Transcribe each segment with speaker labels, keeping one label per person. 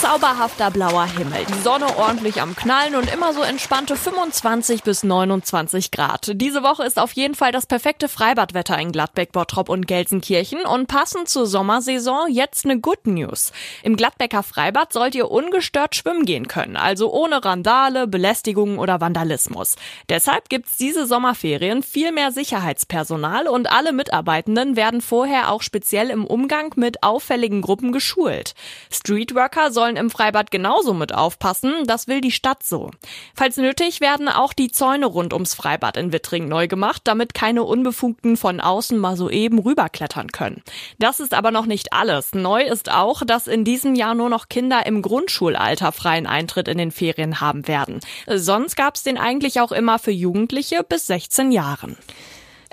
Speaker 1: Zauberhafter blauer Himmel, die Sonne ordentlich am Knallen und immer so entspannte 25 bis 29 Grad. Diese Woche ist auf jeden Fall das perfekte Freibadwetter in Gladbeck, Bottrop und Gelsenkirchen und passend zur Sommersaison jetzt eine Good News. Im Gladbecker Freibad sollt ihr ungestört schwimmen gehen können, also ohne Randale, Belästigungen oder Vandalismus. Deshalb gibt's diese Sommerferien viel mehr Sicherheitspersonal und alle Mitarbeitenden werden vorher auch speziell im Umgang mit auffälligen Gruppen geschult. Streetworker sollen im Freibad genauso mit aufpassen, das will die Stadt so. Falls nötig werden auch die Zäune rund ums Freibad in Wittring neu gemacht, damit keine Unbefugten von außen mal so rüberklettern können. Das ist aber noch nicht alles. Neu ist auch, dass in diesem Jahr nur noch Kinder im Grundschulalter freien Eintritt in den Ferien haben werden. Sonst gab es den eigentlich auch immer für Jugendliche bis 16 Jahren.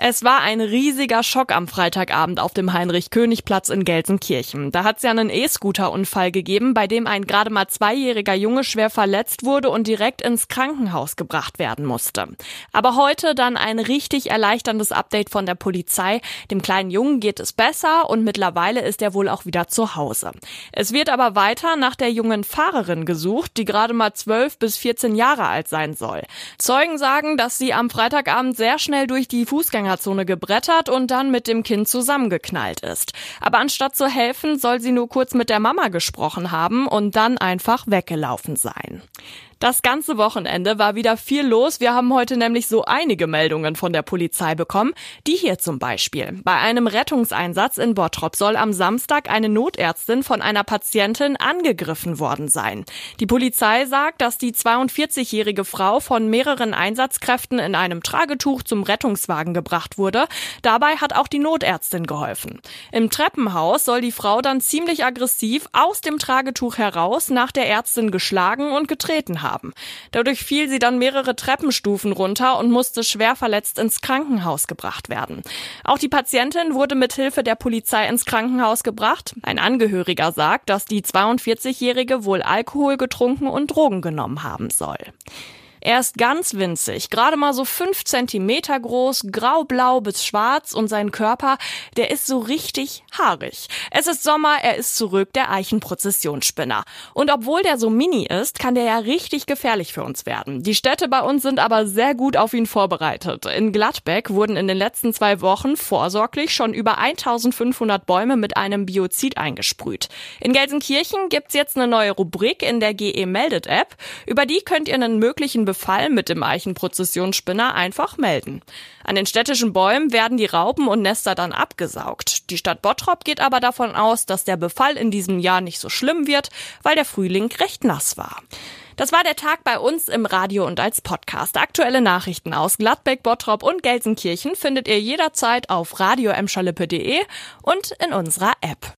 Speaker 1: Es war ein riesiger Schock am Freitagabend auf dem Heinrich-König-Platz in Gelsenkirchen. Da hat es ja einen E-Scooter-Unfall gegeben, bei dem ein gerade mal zweijähriger Junge schwer verletzt wurde und direkt ins Krankenhaus gebracht werden musste. Aber heute dann ein richtig erleichterndes Update von der Polizei. Dem kleinen Jungen geht es besser und mittlerweile ist er wohl auch wieder zu Hause. Es wird aber weiter nach der jungen Fahrerin gesucht, die gerade mal 12 bis 14 Jahre alt sein soll. Zeugen sagen, dass sie am Freitagabend sehr schnell durch die Fußgänger Fußgängerzone gebrettert und dann mit dem Kind zusammengeknallt ist. Aber anstatt zu helfen, soll sie nur kurz mit der Mama gesprochen haben und dann einfach weggelaufen sein. Das ganze Wochenende war wieder viel los. Wir haben heute nämlich so einige Meldungen von der Polizei bekommen. Die hier zum Beispiel. Bei einem Rettungseinsatz in Bottrop soll am Samstag eine Notärztin von einer Patientin angegriffen worden sein. Die Polizei sagt, dass die 42-jährige Frau von mehreren Einsatzkräften in einem Tragetuch zum Rettungswagen gebracht wurde. Dabei hat auch die Notärztin geholfen. Im Treppenhaus soll die Frau dann ziemlich aggressiv aus dem Tragetuch heraus nach der Ärztin geschlagen und getreten haben haben. Dadurch fiel sie dann mehrere Treppenstufen runter und musste schwer verletzt ins Krankenhaus gebracht werden. Auch die Patientin wurde mit Hilfe der Polizei ins Krankenhaus gebracht. Ein Angehöriger sagt, dass die 42-Jährige wohl Alkohol getrunken und Drogen genommen haben soll. Er ist ganz winzig, gerade mal so fünf Zentimeter groß, graublau bis schwarz und sein Körper, der ist so richtig haarig. Es ist Sommer, er ist zurück, der Eichenprozessionsspinner. Und obwohl der so mini ist, kann der ja richtig gefährlich für uns werden. Die Städte bei uns sind aber sehr gut auf ihn vorbereitet. In Gladbeck wurden in den letzten zwei Wochen vorsorglich schon über 1500 Bäume mit einem Biozid eingesprüht. In Gelsenkirchen gibt's jetzt eine neue Rubrik in der GE Meldet App. Über die könnt ihr einen möglichen Befall mit dem Eichenprozessionsspinner einfach melden. An den städtischen Bäumen werden die Raupen und Nester dann abgesaugt. Die Stadt Bottrop geht aber davon aus, dass der Befall in diesem Jahr nicht so schlimm wird, weil der Frühling recht nass war. Das war der Tag bei uns im Radio und als Podcast. Aktuelle Nachrichten aus Gladbeck, Bottrop und Gelsenkirchen findet ihr jederzeit auf radioemschalippe.de und in unserer App.